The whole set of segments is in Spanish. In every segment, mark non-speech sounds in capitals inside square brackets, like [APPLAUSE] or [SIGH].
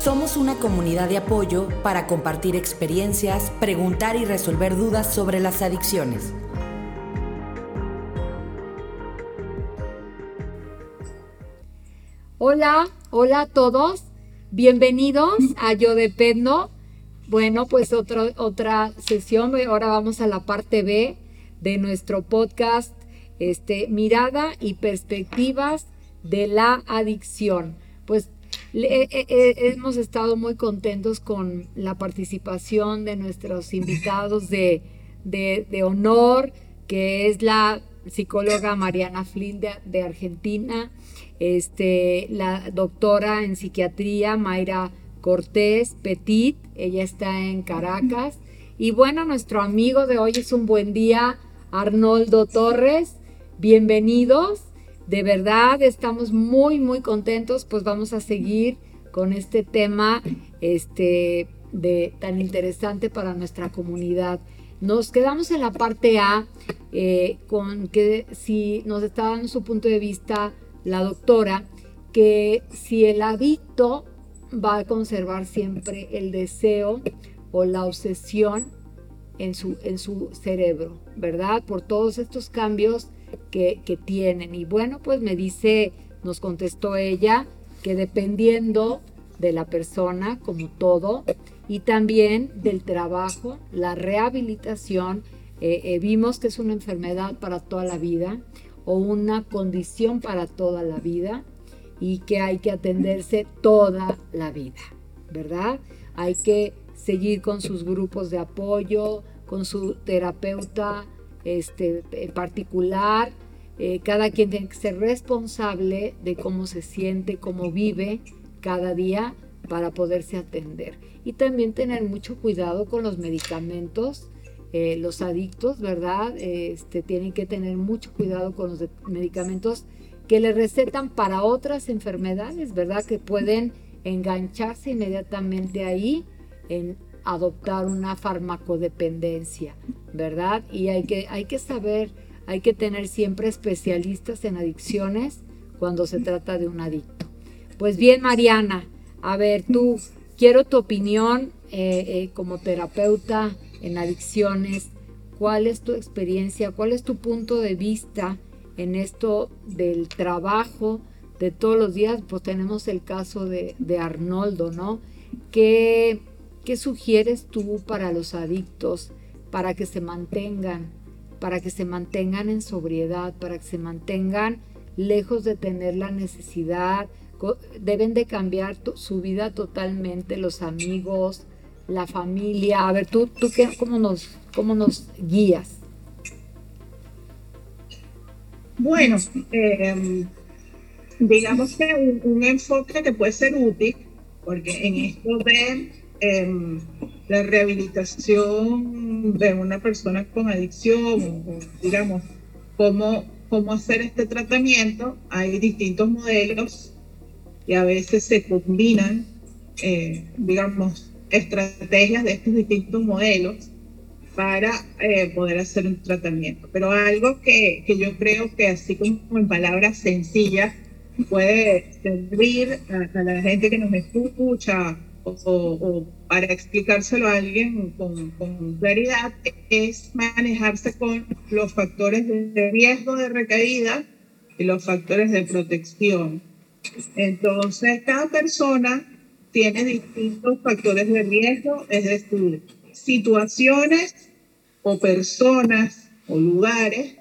Somos una comunidad de apoyo para compartir experiencias, preguntar y resolver dudas sobre las adicciones. Hola, hola a todos. Bienvenidos a Yo Dependo. Bueno, pues otra otra sesión. Ahora vamos a la parte B de nuestro podcast, este, Mirada y Perspectivas de la Adicción. Pues hemos estado muy contentos con la participación de nuestros invitados de, honor, que es la psicóloga Mariana Flynn de, Argentina, este, la doctora en psiquiatría Mayra Cortés Petit, ella está en Caracas, y bueno, nuestro amigo de hoy es un buen día, Arnoldo Torres, bienvenidos. De verdad, estamos muy, muy contentos, pues vamos a seguir con este tema este, de, tan interesante para nuestra comunidad. Nos quedamos en la parte A eh, con que si nos está dando su punto de vista la doctora, que si el adicto va a conservar siempre el deseo o la obsesión en su, en su cerebro, ¿verdad? Por todos estos cambios que, tienen. Y bueno, pues me dice, nos contestó ella, que dependiendo de la persona, como todo, y también del trabajo, la rehabilitación, eh, eh, vimos que es una enfermedad para toda la vida o una condición para toda la vida y que hay que atenderse toda la vida, ¿verdad? Hay que seguir con sus grupos de apoyo, con su terapeuta este, particular. Eh, cada quien tiene que ser responsable de cómo se siente, cómo vive cada día para poderse atender. Y también tener mucho cuidado con los medicamentos. Eh, los adictos, ¿verdad? Este, tienen que tener mucho cuidado con los medicamentos que le recetan para otras enfermedades, ¿verdad? Que pueden engancharse inmediatamente ahí en adoptar una farmacodependencia, ¿verdad? Y hay que, hay que saber, hay que tener siempre especialistas en adicciones cuando se trata de un adicto. Pues bien, Mariana, a ver, tú, quiero tu opinión eh, eh, como terapeuta en adicciones. ¿Cuál es tu experiencia? ¿Cuál es tu punto de vista en esto del trabajo de todos los días? Pues tenemos el caso de, de Arnoldo, ¿no? Que ¿Qué sugieres tú para los adictos para que se mantengan, para que se mantengan en sobriedad, para que se mantengan lejos de tener la necesidad? Deben de cambiar su vida totalmente, los amigos, la familia. A ver, tú, tú qué, cómo, nos, cómo nos guías. Bueno, em, digamos que un, un, enfoque que puede ser útil, porque en esto de Em, la rehabilitación de una persona con adicción, digamos, cómo, cómo hacer este tratamiento. Hay distintos modelos y a veces se combinan, eh, digamos, estrategias de estos distintos modelos para eh, poder hacer un tratamiento. Pero algo que, que, yo creo que así como en palabras sencillas puede servir a, a la gente que nos escucha o, para explicárselo a alguien con, claridad, es manejarse con los factores de riesgo de recaída y los factores de protección. Entonces, cada persona tiene distintos factores de riesgo, es decir, situaciones o personas o lugares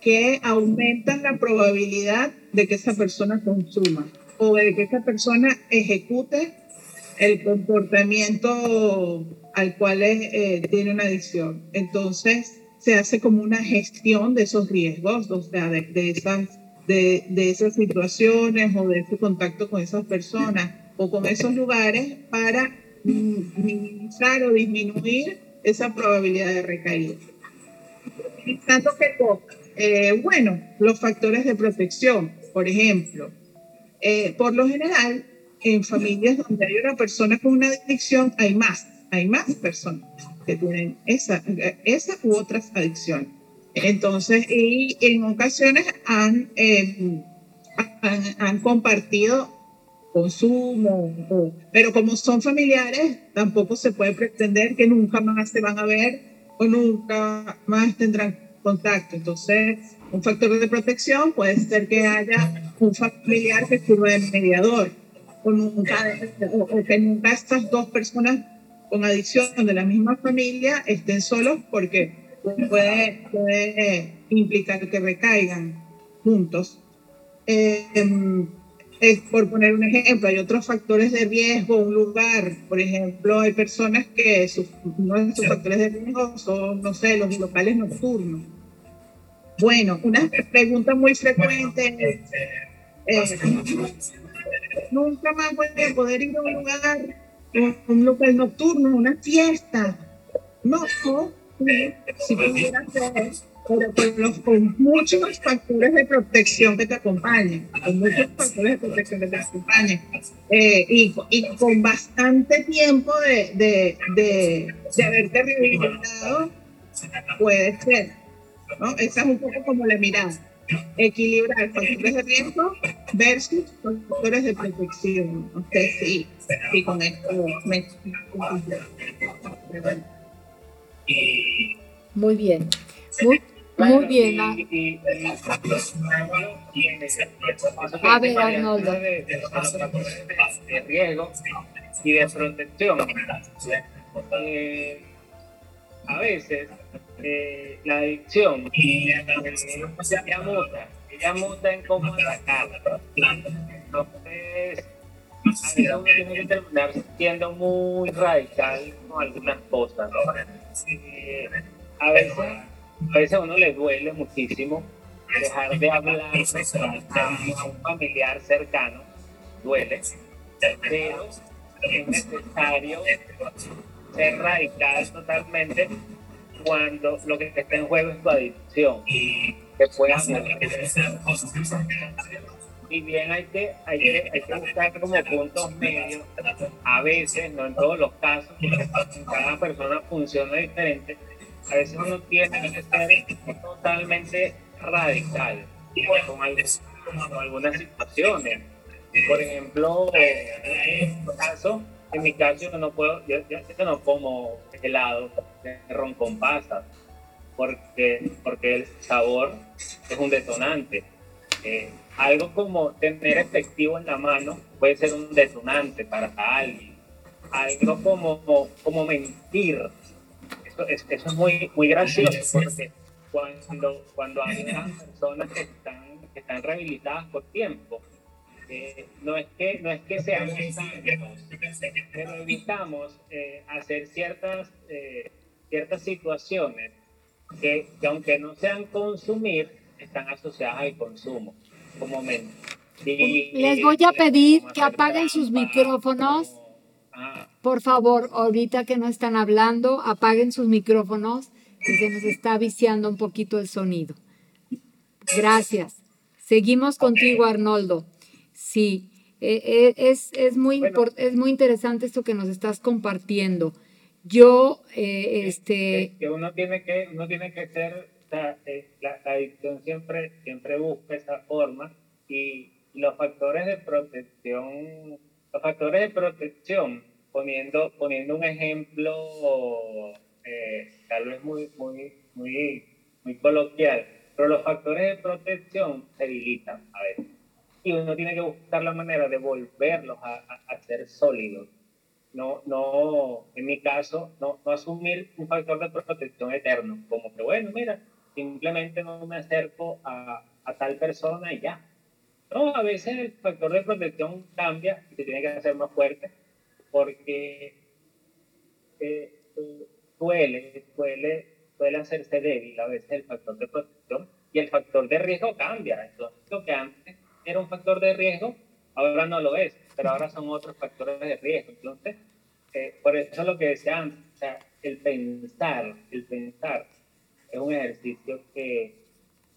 que aumentan la probabilidad de que esa persona consuma o de que esa persona ejecute el comportamiento al cual eh, tiene una adicción. Entonces, se hace como una gestión de esos riesgos, o sea, de, esas, de, de, esas situaciones o de ese contacto con esas personas o con esos lugares para minimizar o disminuir esa probabilidad de recaída. Tanto que, eh, bueno, los factores de protección, por ejemplo, eh, por lo general, en familias donde hay una persona con una adicción, hay más, hay más personas que tienen esa, esa u otras adicciones. Entonces, y en ocasiones han, eh, han, compartido consumo, pero como son familiares, tampoco se puede pretender que nunca más se van a ver o nunca más tendrán contacto. Entonces, un factor de protección puede ser que haya un familiar que sirva de mediador o, nunca, o que nunca estas dos personas con adicción de la misma familia estén solos porque puede, puede implicar que recaigan juntos. Eh, es por poner un ejemplo, hay otros factores de riesgo, un lugar, por ejemplo, hay personas que sus, uno de sus factores de riesgo son, no sé, los locales nocturnos. Bueno, una pregunta muy frecuente es, eh, nunca más voy a poder ir a un lugar, un local nocturno, una fiesta. No, si pudiera ser pero con, muchos factores de protección que te acompañen, con muchos factores de protección que te acompañen, eh, y, y, con bastante tiempo de, de, de, de haberte rehabilitado, puede ser. ¿no? Esa es un poco como la mirada. Equilibrar factores de riesgo versus factores de protección. No sé si, si con esto me... Muy bien. Muy, muy bien. Ah. A ver, Arnoldo. De, de, riesgo y de protección. Eh, a veces eh, la adicción ella muta, ella muta en cómo atacar. Entonces, a veces uno tiene que terminar siendo muy radical con algunas cosas. Eh, a veces a veces a uno le duele muchísimo dejar de hablar a un familiar cercano, duele, pero es necesario ser radical totalmente cuando lo que está en juego es tu adicción, que pueda y bien hay que, hay que, hay que buscar como puntos medios, a veces, no en todos los casos, cada persona funciona diferente, a veces uno tiene que ser totalmente radical con, algunas situaciones. Por ejemplo, en mi caso, en mi caso yo no puedo, yo, no como helado ron con pasas, porque, porque el sabor es un detonante. Eh, algo como tener efectivo en la mano puede ser un detonante para alguien. Algo como, como mentir eso es, muy, muy gracioso porque cuando, cuando hay personas que están, que están rehabilitadas por tiempo, eh, no, es que, no es que seamos pero evitamos eh, hacer ciertas, ciertas situaciones que, que, aunque no sean consumir, están asociadas al consumo, como Les voy a pedir que apaguen sus micrófonos por favor, ahorita que no están hablando, apaguen sus micrófonos, que se nos está viciando un poquito el sonido. Gracias. Seguimos contigo, Arnoldo. Sí, e, e, es, es, muy es muy interesante esto que nos estás compartiendo. Yo, eh, este... Que uno tiene que, uno tiene que ser, eh, la, la, adicción siempre, siempre busca esa forma y los factores de protección, los factores de protección poniendo, poniendo un ejemplo eh, tal vez muy, muy, muy, muy coloquial, pero los factores de protección se debilitan a veces. Y uno tiene que buscar la manera de volverlos a, a, ser sólidos. No, no, en mi caso, no, no asumir un factor de protección eterno, como que, bueno, mira, simplemente no me acerco a, a tal persona y ya. No, a veces el factor de protección cambia y se tiene que hacer más fuerte porque eh, suele, suele, hacerse débil a veces el factor de protección y el factor de riesgo cambia. Entonces, lo que antes era un factor de riesgo, ahora no lo es, pero ahora son otros factores de riesgo. Entonces, eh, por eso es lo que decía antes, o sea, el pensar, el pensar es un ejercicio que,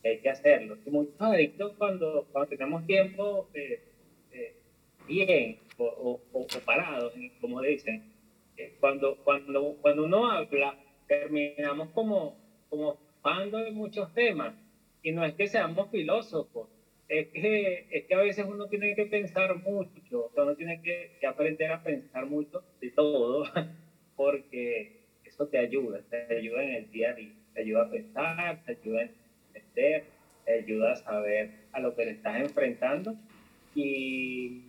hay que hacerlo. Y muchos adictos cuando, cuando tenemos tiempo eh, eh bien, o, o, parados, como dicen. Eh, cuando, cuando, cuando uno habla, terminamos como, como de muchos temas. Y no es que seamos filósofos, es que, es que a veces uno tiene que pensar mucho, uno tiene que, aprender a pensar mucho de todo, [LAUGHS] porque eso te ayuda, te ayuda en el día a día, te ayuda a pensar, te ayuda a entender, te ayuda a saber a lo que le estás enfrentando y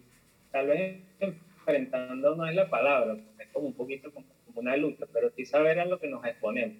tal vez enfrentando no es la palabra, es como un poquito como, una lucha, pero sí saber a lo que nos exponemos.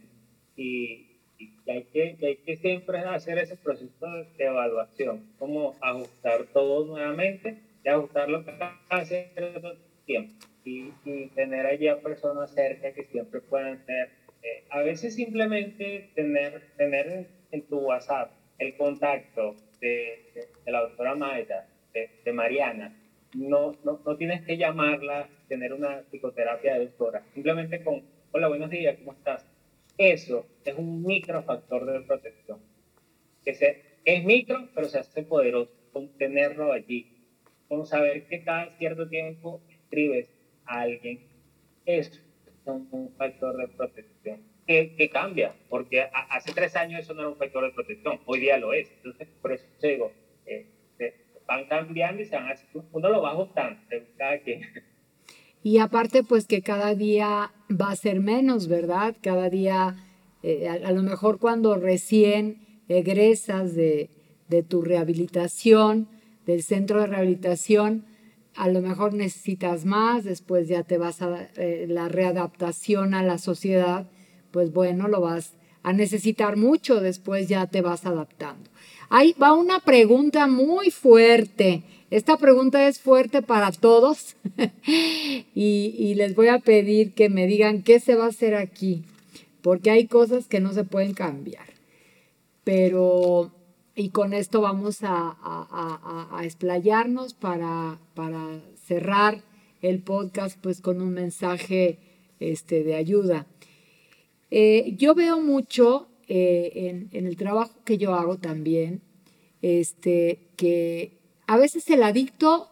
Y, y hay, que, hay que siempre hacer ese proceso de evaluación, como ajustar todo nuevamente y ajustar lo que hace cierto tiempo. Y, y, tener allí a personas cerca que siempre puedan ser, eh, a veces simplemente tener, tener en, tu WhatsApp el contacto de, la doctora Maida, de, Mariana, no, no, no, tienes que llamarla, tener una psicoterapia de dos horas, simplemente con, hola, buenos días, ¿cómo estás? Eso es un microfactor de protección, que se, es micro, pero se hace poderoso, con tenerlo allí, con saber que cada cierto tiempo escribes a alguien, eso es un factor de protección. Que, que, cambia, porque hace tres años eso no era un factor de protección, hoy día lo es. Entonces, por eso digo, eh, van cambiando y se van uno lo va ajustando, cada quien. Y aparte, pues que cada día va a ser menos, ¿verdad? Cada día, eh, a, lo mejor cuando recién egresas de, de, tu rehabilitación, del centro de rehabilitación, a lo mejor necesitas más, después ya te vas a eh, la readaptación a la sociedad, pues bueno, lo vas a necesitar mucho, después ya te vas adaptando. Ahí va una pregunta muy fuerte. Esta pregunta es fuerte para todos [LAUGHS] y, les voy a pedir que me digan qué se va a hacer aquí, porque hay cosas que no se pueden cambiar. Pero, y con esto vamos a, a, explayarnos para, cerrar el podcast pues con un mensaje este, de ayuda. Eh, yo veo mucho eh, en, el trabajo que yo hago también, este, que a veces el adicto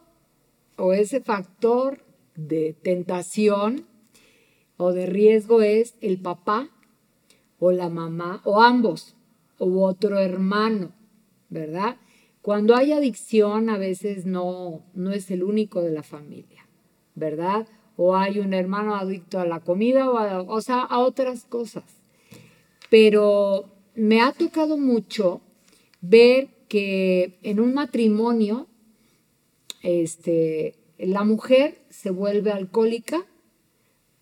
o ese factor de tentación o de riesgo es el papá o la mamá o ambos o otro hermano, ¿verdad? Cuando hay adicción a veces no, no es el único de la familia, ¿verdad? O hay un hermano adicto a la comida o, sea, a otras cosas pero me ha tocado mucho ver que en un matrimonio, este, la mujer se vuelve alcohólica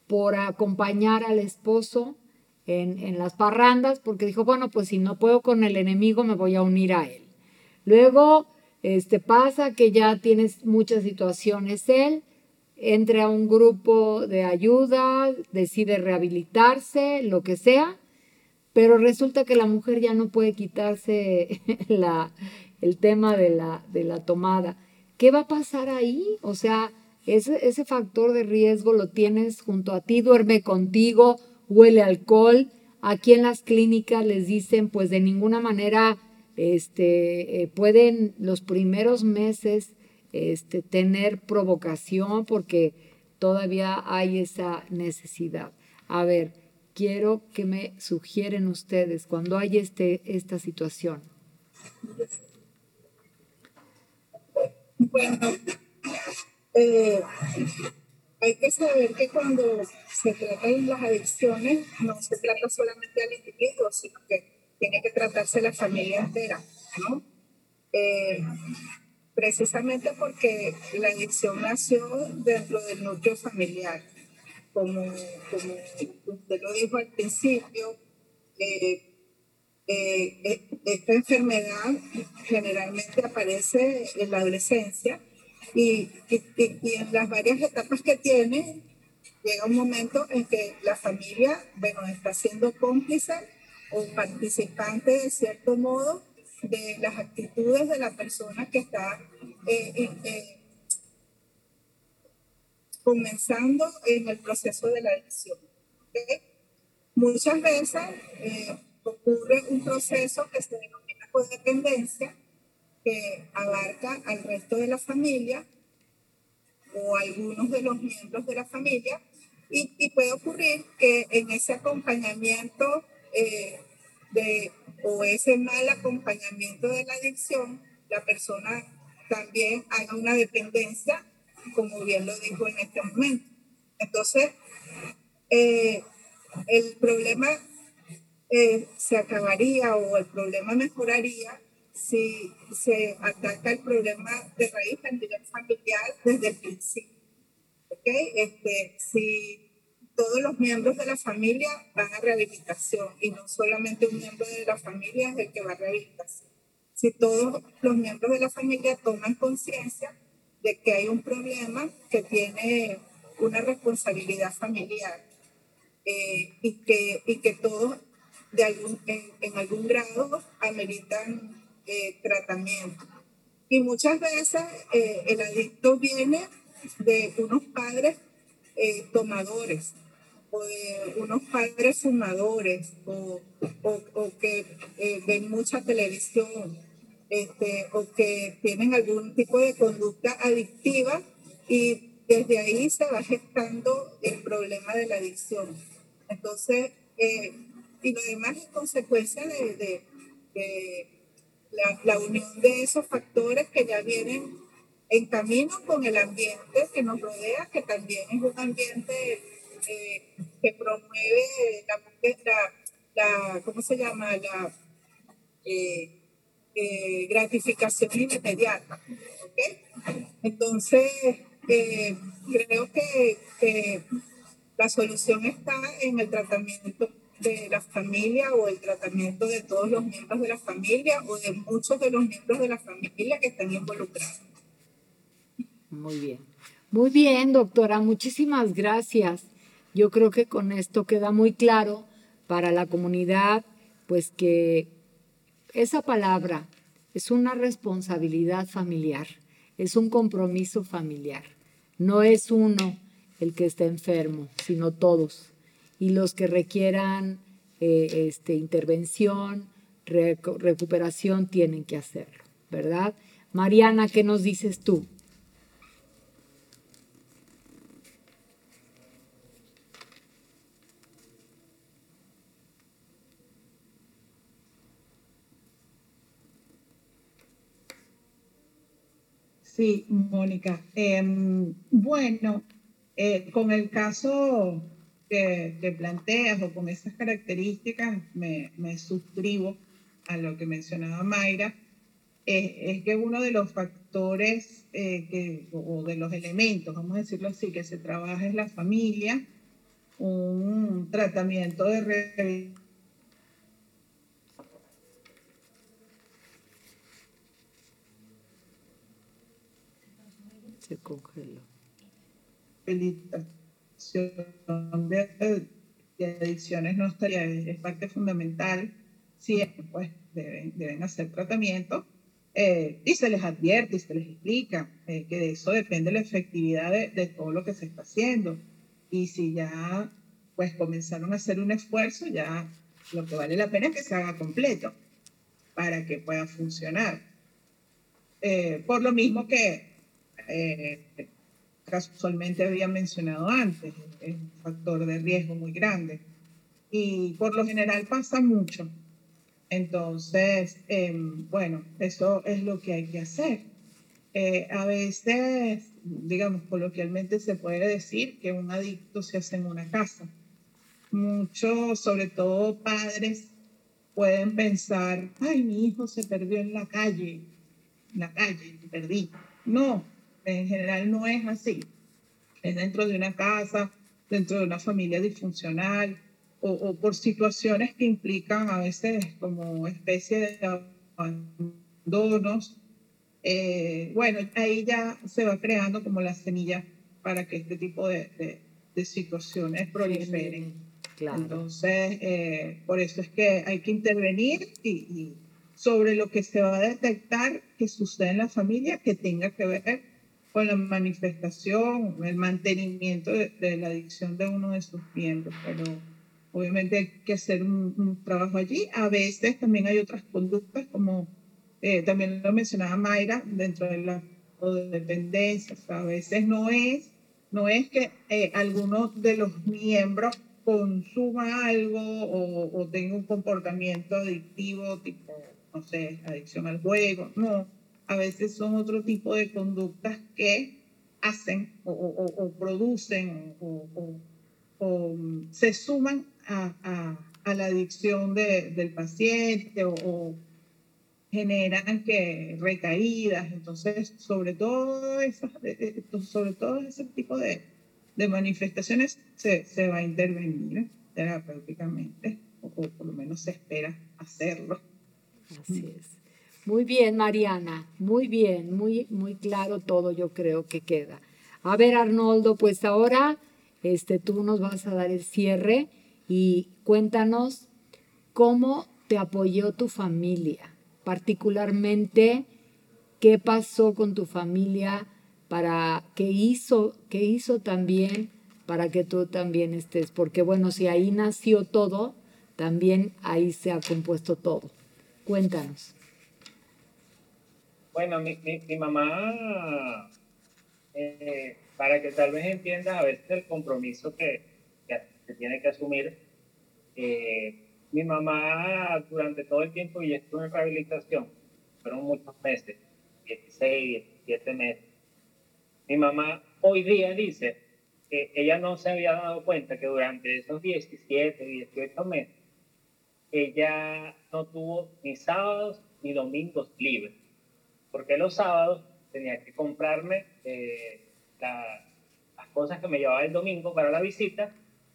por acompañar al esposo en, en, las parrandas, porque dijo, bueno, pues si no puedo con el enemigo, me voy a unir a él. Luego, este, pasa que ya tienes muchas situaciones él, entra a un grupo de ayuda, decide rehabilitarse, lo que sea, pero resulta que la mujer ya no puede quitarse [LAUGHS] la, el tema de la, de la tomada. ¿Qué va a pasar ahí? O sea, ese, ese factor de riesgo lo tienes junto a ti, duerme contigo, huele alcohol. Aquí en las clínicas les dicen, pues de ninguna manera este, eh, pueden los primeros meses este, tener provocación porque todavía hay esa necesidad. A ver, quiero que me sugieren ustedes cuando hay este, esta situación. Bueno, eh, hay que saber que cuando se trata de las adicciones, no se trata solamente al individuo, sino que tiene que tratarse la familia entera, ¿no? Eh, precisamente porque la adicción nació dentro del núcleo familiar como, como usted lo dijo al principio, eh, eh, eh, esta enfermedad generalmente aparece en la adolescencia y, y, y, en las varias etapas que tiene, llega un momento en que la familia, bueno, está siendo cómplice o participante de cierto modo de las actitudes de la persona que está comenzando en el proceso de la adicción. Muchas veces eh, ocurre un proceso que se denomina codependencia, que abarca al resto de la familia o algunos de los miembros de la familia, y, puede ocurrir que en ese acompañamiento eh, de, o ese mal acompañamiento de la adicción la persona también haga una dependencia, como bien lo dijo en este momento. Entonces, eh, el problema eh, se acabaría o el problema mejoraría si se ataca el problema de raíz a nivel familiar desde el principio. ¿Okay? Este, si todos los miembros de la familia van a rehabilitación y no solamente un miembro de la familia es el que va a rehabilitación. Si todos los miembros de la familia toman conciencia de que hay un problema que tiene una responsabilidad familiar eh, y, que, y que todos en, algún grado ameritan eh, tratamiento. Y muchas veces eh, el adicto viene de unos padres tomadores o de unos padres fumadores o, o, o que ven mucha televisión este, o que tienen algún tipo de conducta adictiva y desde ahí se va gestando el problema de la adicción. Entonces, eh, y lo demás es consecuencia de, de, la, la, unión de esos factores que ya vienen en camino con el ambiente que nos rodea, que también es un ambiente eh, que promueve la, la, ¿cómo se llama? La eh, gratificación inmediata. ¿okay? Entonces, creo que, la solución está en el tratamiento de la familia o el tratamiento de todos los miembros de la familia o de muchos de los miembros de la familia que están involucrados. Muy bien. Muy bien, doctora, muchísimas gracias. Yo creo que con esto queda muy claro para la comunidad, pues que esa palabra es una responsabilidad familiar, es un compromiso familiar. No es uno el que está enfermo, sino todos. Y los que requieran eh, este, intervención, recuperación, tienen que hacerlo, ¿verdad? Mariana, ¿qué nos dices tú? Sí, Mónica. Em, bueno, eh, con el caso que, planteas o con esas características, me, suscribo a lo que mencionaba Mayra. es que uno de los factores eh, que, o de los elementos, vamos a decirlo así, que se trabaja es la familia, un tratamiento de Se congeló. De, adicciones no estaría, es parte fundamental. Sí, pues deben, deben hacer tratamiento eh, y se les advierte y se les explica eh, que de eso depende la efectividad de, de, todo lo que se está haciendo. Y si ya pues comenzaron a hacer un esfuerzo, ya lo que vale la pena es que se haga completo para que pueda funcionar. Eh, por lo mismo que eh, casualmente había mencionado antes, es un factor de riesgo muy grande. Y por lo general pasa mucho. Entonces, em, bueno, eso es lo que hay que hacer. Eh, a veces, digamos, coloquialmente se puede decir que un adicto se hace en una casa. Muchos, sobre todo padres, pueden pensar, ay, mi hijo se perdió en la calle, en la calle, perdí. No, en general no es así. Es dentro de una casa, dentro de una familia disfuncional o, por situaciones que implican a veces como especie de abandonos. Eh, bueno, ahí ya se va creando como la semilla para que este tipo de, de, situaciones proliferen. Claro. Entonces, eh, por eso es que hay que intervenir y, y, sobre lo que se va a detectar que sucede en la familia que tenga que ver con la manifestación, el mantenimiento de, la adicción de uno de sus miembros, pero obviamente hay que hacer un, trabajo allí. A veces también hay otras conductas, como eh, también lo mencionaba Mayra, dentro de la dependencia. a veces no es, no es que eh, alguno de los miembros consuma algo o, o tenga un comportamiento adictivo, tipo, no sé, adicción al juego, no a veces son otro tipo de conductas que hacen o, producen o, mm, se suman a, la adicción del paciente o, generan que recaídas. Entonces, sobre todo, sobre todo ese tipo de, manifestaciones se, se, va a intervenir terapéuticamente, o por lo menos se espera hacerlo. Así es. Muy bien, Mariana, muy bien, muy, muy claro todo yo creo que queda. A ver, Arnoldo, pues ahora este, tú nos vas a dar el cierre y cuéntanos cómo te apoyó tu familia, particularmente qué pasó con tu familia para qué hizo, qué hizo también para que tú también estés, porque bueno, si ahí nació todo, también ahí se ha compuesto todo. Cuéntanos. Bueno, mi, mi, mamá, eh, para que tal vez entiendas a veces el compromiso que, que, tiene que asumir, eh, mi mamá durante todo el tiempo y estuvo en rehabilitación, fueron muchos meses, 16, 17 meses. Mi mamá hoy día dice que ella no se había dado cuenta que durante esos 17, 18 meses, ella no tuvo ni sábados ni domingos libres porque los sábados tenía que comprarme eh, las cosas que me llevaba el domingo para la visita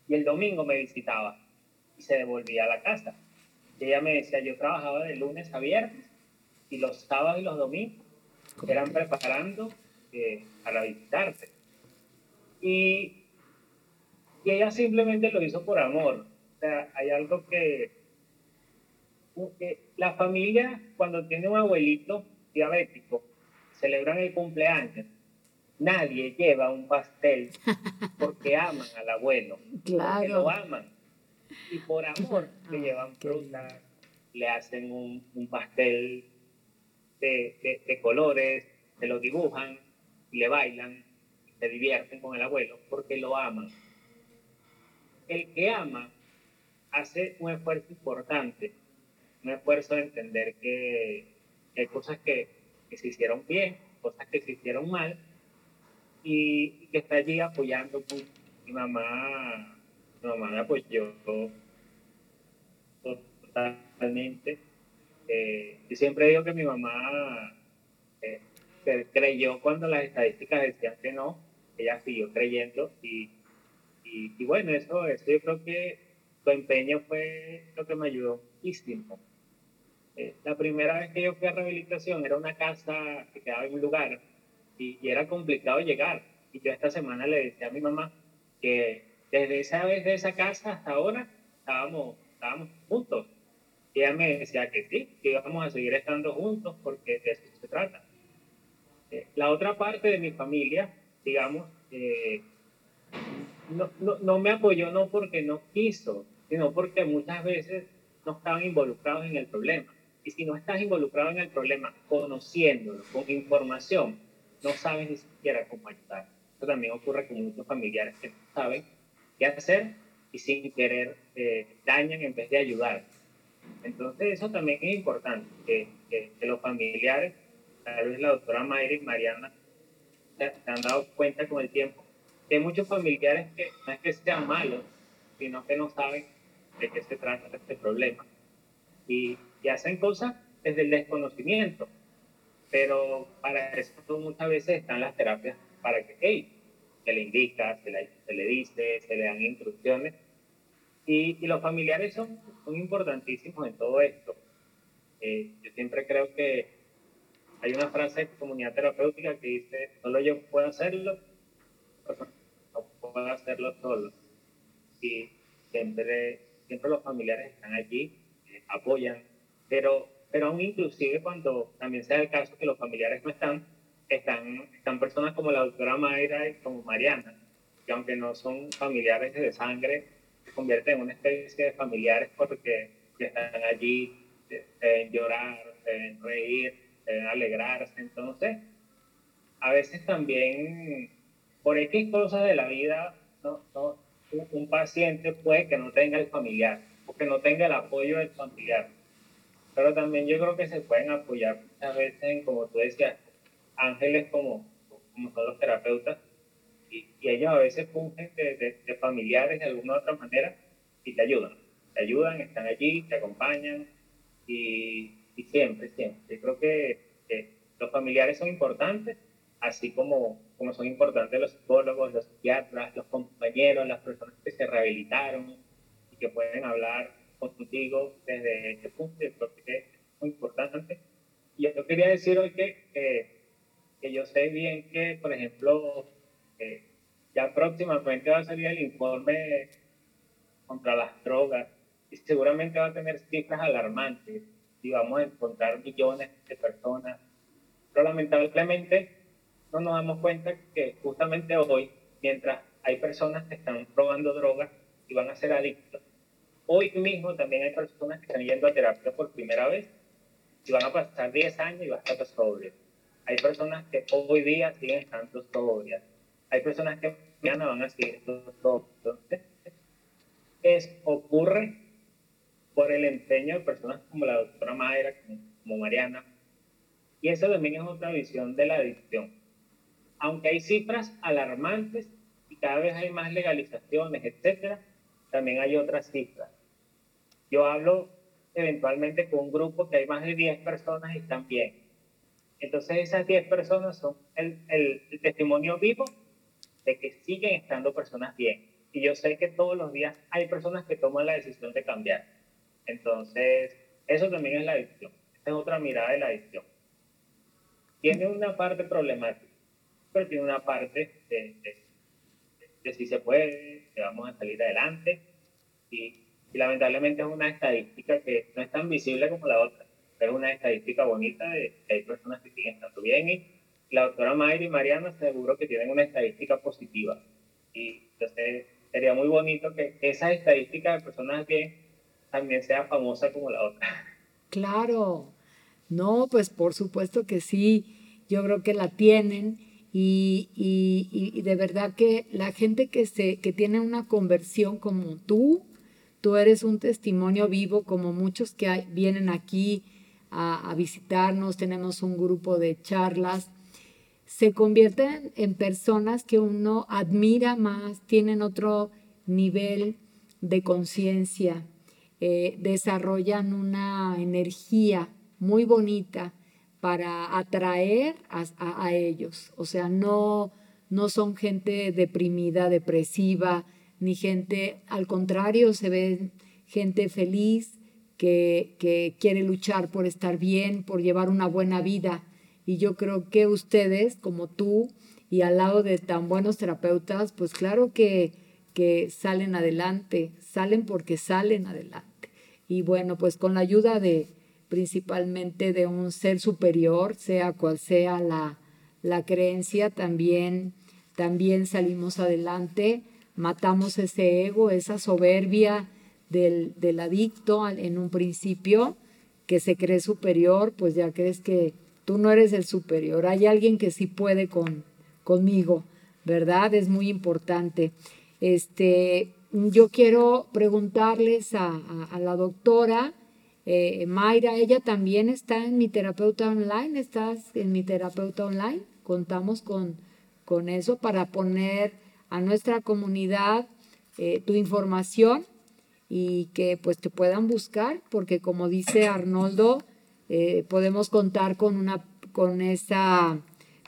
y el domingo me visitaba y se devolvía a la casa. Y ella me decía, yo trabajaba de lunes a viernes y los sábados y los domingos eran preparando eh, para visitarte. Y, y ella simplemente lo hizo por amor. O sea, hay algo que, que la familia cuando tiene un abuelito diabético celebran el cumpleaños, nadie lleva un pastel [LAUGHS] porque aman al abuelo, claro. porque lo aman. Y por amor le llevan fruta, le hacen un, un pastel de, de, colores, se lo dibujan, le bailan, se divierten con el abuelo porque lo aman. El que ama hace un esfuerzo importante, un esfuerzo de entender que hay cosas que, que, se hicieron bien, cosas que se hicieron mal, y, que está allí apoyando. Mi mamá, mi mamá me apoyó totalmente. Eh, y siempre digo que mi mamá eh, creyó cuando las estadísticas decían que no, ella siguió creyendo y, y, y, bueno, eso, eso yo creo que su empeño fue lo que me ayudó muchísimo eh, la primera vez que yo fui a rehabilitación era una casa que quedaba en un lugar y, era complicado llegar. Y yo esta semana le decía a mi mamá que desde esa vez de esa casa hasta ahora estábamos, estábamos juntos. Ella me decía que sí, que íbamos a seguir estando juntos porque de eso se trata. Eh, la otra parte de mi familia, digamos, eh, no, no, no me apoyó no porque no quiso, sino porque muchas veces no estaban involucrados en el problema. Y si no estás involucrado en el problema, conociéndolo, con información, no sabes ni siquiera cómo ayudar. Eso también ocurre con muchos familiares que no saben qué hacer y sin querer eh, dañan en vez de ayudar. Entonces eso también es importante, que, que, los familiares, tal vez la doctora Mayra y Mariana se, han dado cuenta con el tiempo, que hay muchos familiares que no es que sean malos, sino que no saben de qué se trata este problema. Y y hacen cosas desde el desconocimiento. Pero para eso muchas veces están las terapias para que, hey, se le indica, se le, dice, se le dan instrucciones. Y, y los familiares son, son, importantísimos en todo esto. Eh, yo siempre creo que hay una frase de comunidad terapéutica que dice, solo yo puedo hacerlo, no puedo hacerlo solo. Y siempre, siempre los familiares están allí, eh, apoyan, pero, pero aún inclusive cuando también sea el caso que los familiares no están, están, están personas como la doctora Mayra y como Mariana, que aunque no son familiares de sangre, se convierten en una especie de familiares porque están allí, deben llorar, deben reír, deben alegrarse. Entonces, a veces también, por X cosas de la vida, no, no, un paciente puede que no tenga el familiar, o que no tenga el apoyo del familiar pero también yo creo que se pueden apoyar muchas veces en, como tú decías, ángeles como, como son los terapeutas, y, ellos a veces fungen de, de, familiares de alguna u otra manera y te ayudan, te ayudan, están allí, te acompañan y, y siempre, siempre. Yo creo que, que, los familiares son importantes, así como, como son importantes los psicólogos, los psiquiatras, los compañeros, las personas que se rehabilitaron y que pueden hablar contigo desde ese punto, yo creo que es muy importante. Y yo quería decir hoy que, que, yo sé bien que, por ejemplo, ya próximamente va a salir el informe contra las drogas y seguramente va a tener cifras alarmantes y vamos a encontrar millones de personas. Pero lamentablemente no nos damos cuenta que justamente hoy, mientras hay personas que están probando drogas y van a ser adictos, Hoy mismo también hay personas que están yendo a terapia por primera vez y van a pasar 10 años y van a estar sobrios. Hay personas que hoy día siguen estando sobrias. Hay personas que mañana van a seguir estando sobrias. Entonces, es, ocurre por el empeño de personas como la doctora Mayra, como Mariana. Y eso también es otra visión de la adicción. Aunque hay cifras alarmantes y cada vez hay más legalizaciones, etcétera, también hay otras cifras. Yo hablo eventualmente con un grupo que hay más de 10 personas y están bien. Entonces esas 10 personas son el, el, testimonio vivo de que siguen estando personas bien. Y yo sé que todos los días hay personas que toman la decisión de cambiar. Entonces, eso también es la adicción. Esta es otra mirada de la adicción. Tiene una parte problemática, pero tiene una parte de, de, de si se puede, que vamos a salir adelante. Y y lamentablemente es una estadística que no es tan visible como la otra, pero es una estadística bonita de que hay personas que siguen estando bien y la doctora Mayra y Mariana seguro que tienen una estadística positiva. Y entonces sería muy bonito que esa estadística de personas bien también sea famosa como la otra. Claro, no, pues por supuesto que sí, yo creo que la tienen y, y, y de verdad que la gente que, se, que tiene una conversión como tú, Tú eres un testimonio vivo como muchos que vienen aquí a, visitarnos, tenemos un grupo de charlas. Se convierten en personas que uno admira más, tienen otro nivel de conciencia, eh, desarrollan una energía muy bonita para atraer a, ellos. O sea, no, no son gente deprimida, depresiva, ni gente, al contrario, se ve gente feliz que, que quiere luchar por estar bien, por llevar una buena vida. Y yo creo que ustedes, como tú, y al lado de tan buenos terapeutas, pues claro que, que salen adelante, salen porque salen adelante. Y bueno, pues con la ayuda de principalmente de un ser superior, sea cual sea la, la creencia, también, también salimos adelante matamos ese ego, esa soberbia del, del, adicto en un principio, que se cree superior, pues ya crees que tú no eres el superior, hay alguien que sí puede con, conmigo, ¿verdad? Es muy importante. Este, yo quiero preguntarles a, la doctora eh, Mayra, ella también está en mi terapeuta online, estás en mi terapeuta online, contamos con, con eso para poner a nuestra comunidad eh, tu información y que pues te puedan buscar, porque como dice Arnoldo, eh, podemos contar con una con esa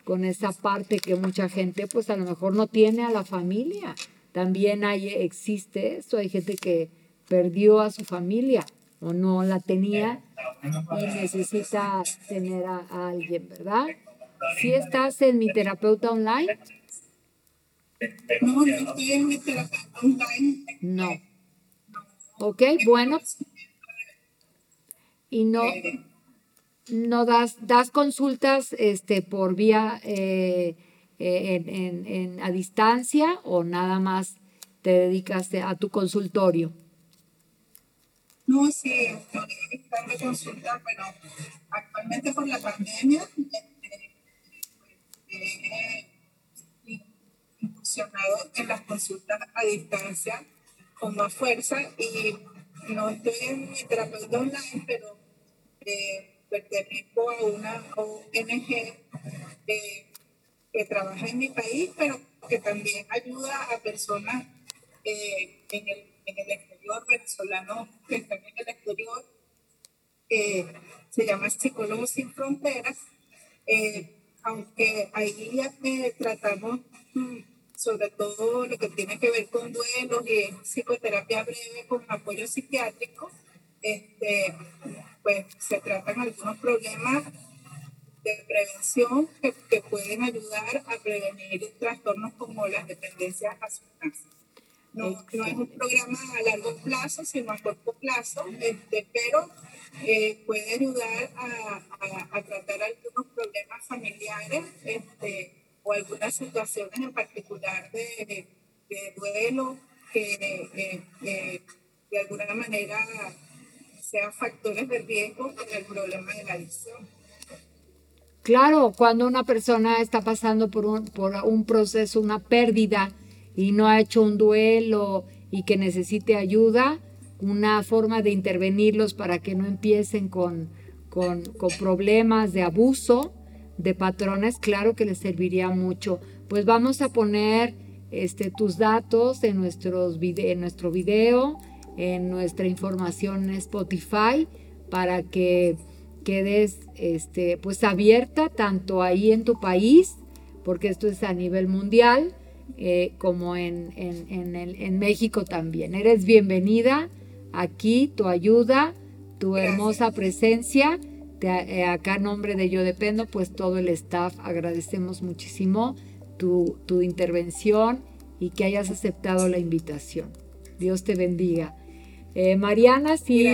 con esa parte que mucha gente pues a lo mejor no tiene a la familia. También hay, existe eso, hay gente que perdió a su familia o no la tenía y necesita tener a, a alguien, ¿verdad? Si estás en mi terapeuta online, no, no estoy en mi online. No. Ok, bueno. Y no, no das, das consultas este, por vía eh, en, en, en, a distancia o nada más te dedicas a tu consultorio. No, sí, estoy dando consultas, pero actualmente por la pandemia en las consultas a distancia con más fuerza y no estoy en mi terapeuta online, pero eh, pertenezco a una ONG eh, que trabaja en mi país, pero que también ayuda a personas eh, en, el, en, el, exterior, venezolanos que están en el exterior. se llama Psicólogos Sin Fronteras. aunque ahí tratamos mm, sobre todo lo que tiene que ver con duelos y psicoterapia breve con apoyo psiquiátrico, este, pues se tratan algunos problemas de prevención que, que, pueden ayudar a prevenir trastornos como las dependencias a sustancias. No, no, es un programa a largo plazo, sino a corto plazo, este, pero eh, puede ayudar a, a, a, tratar algunos problemas familiares este, algunas situaciones en particular de, de duelo que de alguna manera sean factores de riesgo en el problema de la adicción. Claro, cuando una persona está pasando por un, por un proceso, una pérdida y no ha hecho un duelo y que necesite ayuda, una forma de intervenirlos para que no empiecen con, con, con problemas de abuso de patrones, claro que les serviría mucho. Pues vamos a poner este, tus datos en, nuestros en nuestro video en nuestra información en Spotify para que quedes este, pues abierta tanto ahí en tu país, porque esto es a nivel mundial, eh, como en, en, en, México también. Eres bienvenida aquí, tu ayuda, tu hermosa presencia. Eh, acá nombre de Yo Dependo, pues todo el staff agradecemos muchísimo tu, tu intervención y que hayas aceptado la invitación. Dios te bendiga. Eh, Mariana sí.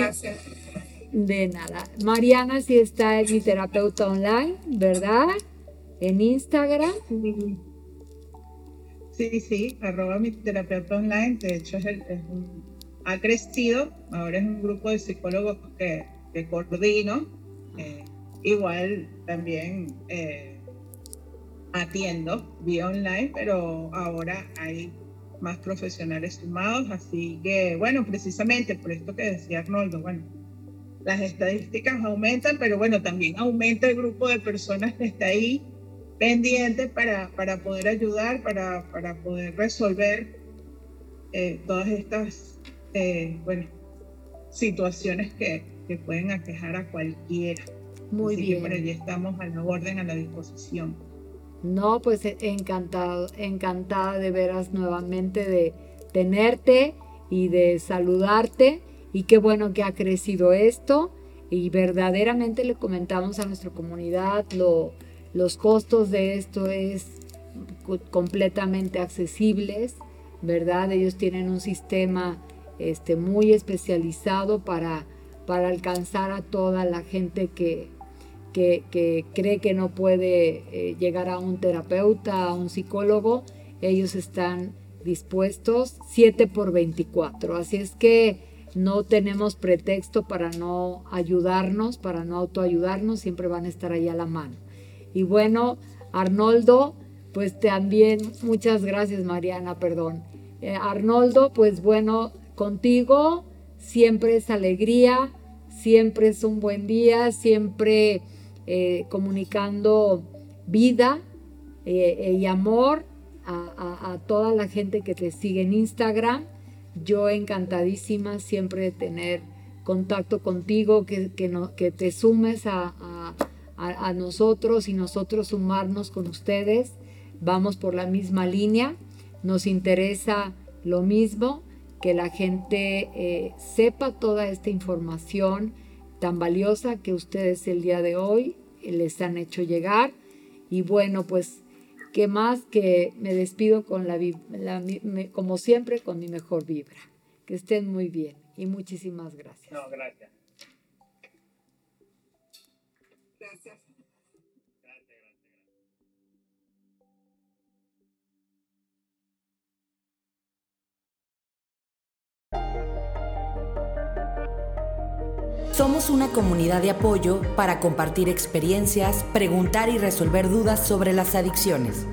De nada. Mariana sí está en mi terapeuta online, ¿verdad? En Instagram. Sí, sí, arroba mi terapeuta online. De hecho, es, ha crecido. Ahora es un grupo de psicólogos que, que coordino. Eh, igual también eh, atiendo vía online, pero ahora hay más profesionales sumados, así que bueno, precisamente por esto que decía Arnoldo, bueno, las estadísticas aumentan, pero bueno, también aumenta el grupo de personas que está ahí pendiente para, para poder ayudar, para, para poder resolver eh, todas estas, bueno, situaciones que, que, pueden aquejar a cualquiera. Muy bien. Que por allí estamos a la orden, a la disposición. No, pues e, encantado, encantada de veras nuevamente de tenerte y de saludarte. Y qué bueno que ha crecido esto. Y verdaderamente le comentamos a nuestra comunidad lo, los costos de esto es completamente accesibles, ¿verdad? Ellos tienen un sistema este, muy especializado para, para alcanzar a toda la gente que, que, cree que no puede eh, llegar a un terapeuta, a un psicólogo, ellos están dispuestos 7 por 24. Así es que no tenemos pretexto para no ayudarnos, para no autoayudarnos, siempre van a estar ahí a la mano. Y bueno, Arnoldo, pues también muchas gracias Mariana, perdón. Eh, Arnoldo, pues bueno, contigo siempre es alegría, siempre es un buen día, siempre eh, comunicando vida eh, y amor a, toda la gente que te sigue en Instagram. Yo encantadísima siempre de tener contacto contigo, que, que, te sumes a, a, nosotros y nosotros sumarnos con ustedes. Vamos por la misma línea. Nos interesa lo mismo, que la gente eh, sepa toda esta información tan valiosa que ustedes el día de hoy les han hecho llegar. Y bueno, pues, ¿qué más que me despido con la, como siempre, con mi mejor vibra? Que estén muy bien y muchísimas gracias. No. Gracias. Somos una comunidad de apoyo para compartir experiencias, preguntar y resolver dudas sobre las adicciones.